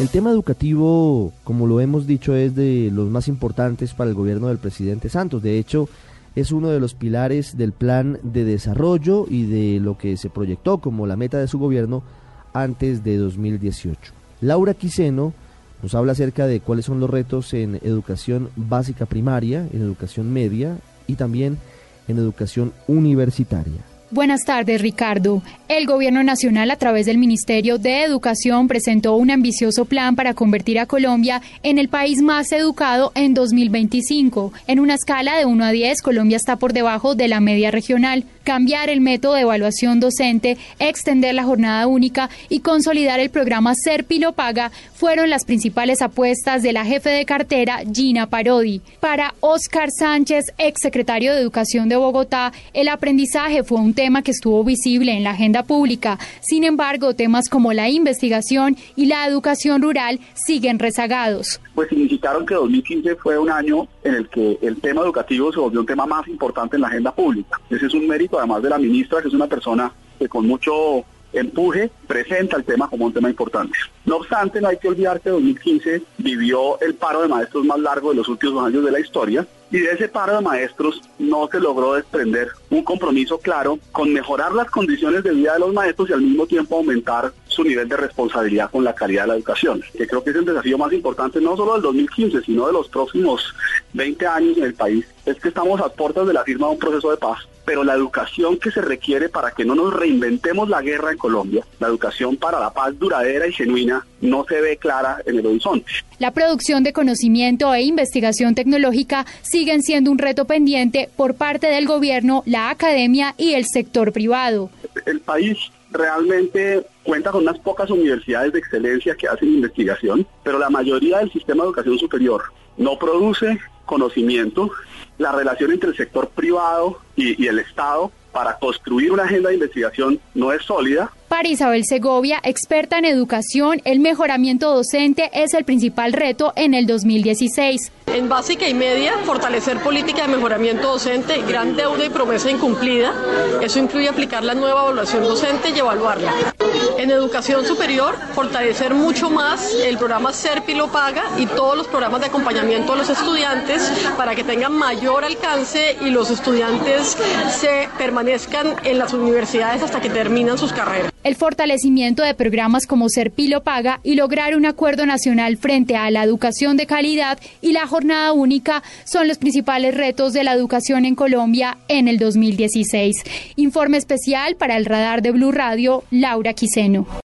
El tema educativo, como lo hemos dicho, es de los más importantes para el gobierno del presidente Santos. De hecho, es uno de los pilares del plan de desarrollo y de lo que se proyectó como la meta de su gobierno antes de 2018. Laura Quiseno nos habla acerca de cuáles son los retos en educación básica primaria, en educación media y también en educación universitaria. Buenas tardes, Ricardo. El Gobierno Nacional, a través del Ministerio de Educación, presentó un ambicioso plan para convertir a Colombia en el país más educado en 2025. En una escala de 1 a 10, Colombia está por debajo de la media regional. Cambiar el método de evaluación docente, extender la jornada única y consolidar el programa Serpilo Paga fueron las principales apuestas de la jefe de cartera, Gina Parodi. Para Oscar Sánchez, exsecretario de Educación de Bogotá, el aprendizaje fue un tema que estuvo visible en la agenda pública. Sin embargo, temas como la investigación y la educación rural siguen rezagados. Pues significaron que 2015 fue un año en el que el tema educativo se volvió un tema más importante en la agenda pública. Ese es un mérito además de la ministra, que es una persona que con mucho empuje presenta el tema como un tema importante. No obstante, no hay que olvidar que 2015 vivió el paro de maestros más largo de los últimos años de la historia y de ese paro de maestros no se logró desprender un compromiso claro con mejorar las condiciones de vida de los maestros y al mismo tiempo aumentar su nivel de responsabilidad con la calidad de la educación, que creo que es el desafío más importante no solo del 2015, sino de los próximos 20 años en el país, es que estamos a puertas de la firma de un proceso de paz, pero la educación que se requiere para que no nos reinventemos la guerra en Colombia, la educación para la paz duradera y genuina, no se ve clara en el horizonte. La producción de conocimiento e investigación tecnológica siguen siendo un reto pendiente por parte del gobierno, la academia y el sector privado. El país realmente cuenta con unas pocas universidades de excelencia que hacen investigación, pero la mayoría del sistema de educación superior no produce conocimiento. La relación entre el sector privado y, y el Estado para construir una agenda de investigación no es sólida. Para Isabel Segovia, experta en educación, el mejoramiento docente es el principal reto en el 2016. En básica y media, fortalecer política de mejoramiento docente, gran deuda y promesa incumplida. Eso incluye aplicar la nueva evaluación docente y evaluarla. En educación superior, fortalecer mucho más el programa Serpilo Paga y todos los programas de acompañamiento a los estudiantes para que tengan mayor alcance y los estudiantes se permanezcan en las universidades hasta que terminan sus carreras el fortalecimiento de programas como Serpilo Paga y lograr un acuerdo nacional frente a la educación de calidad y la jornada única son los principales retos de la educación en Colombia en el 2016. Informe especial para el radar de Blue Radio, Laura Quiseno.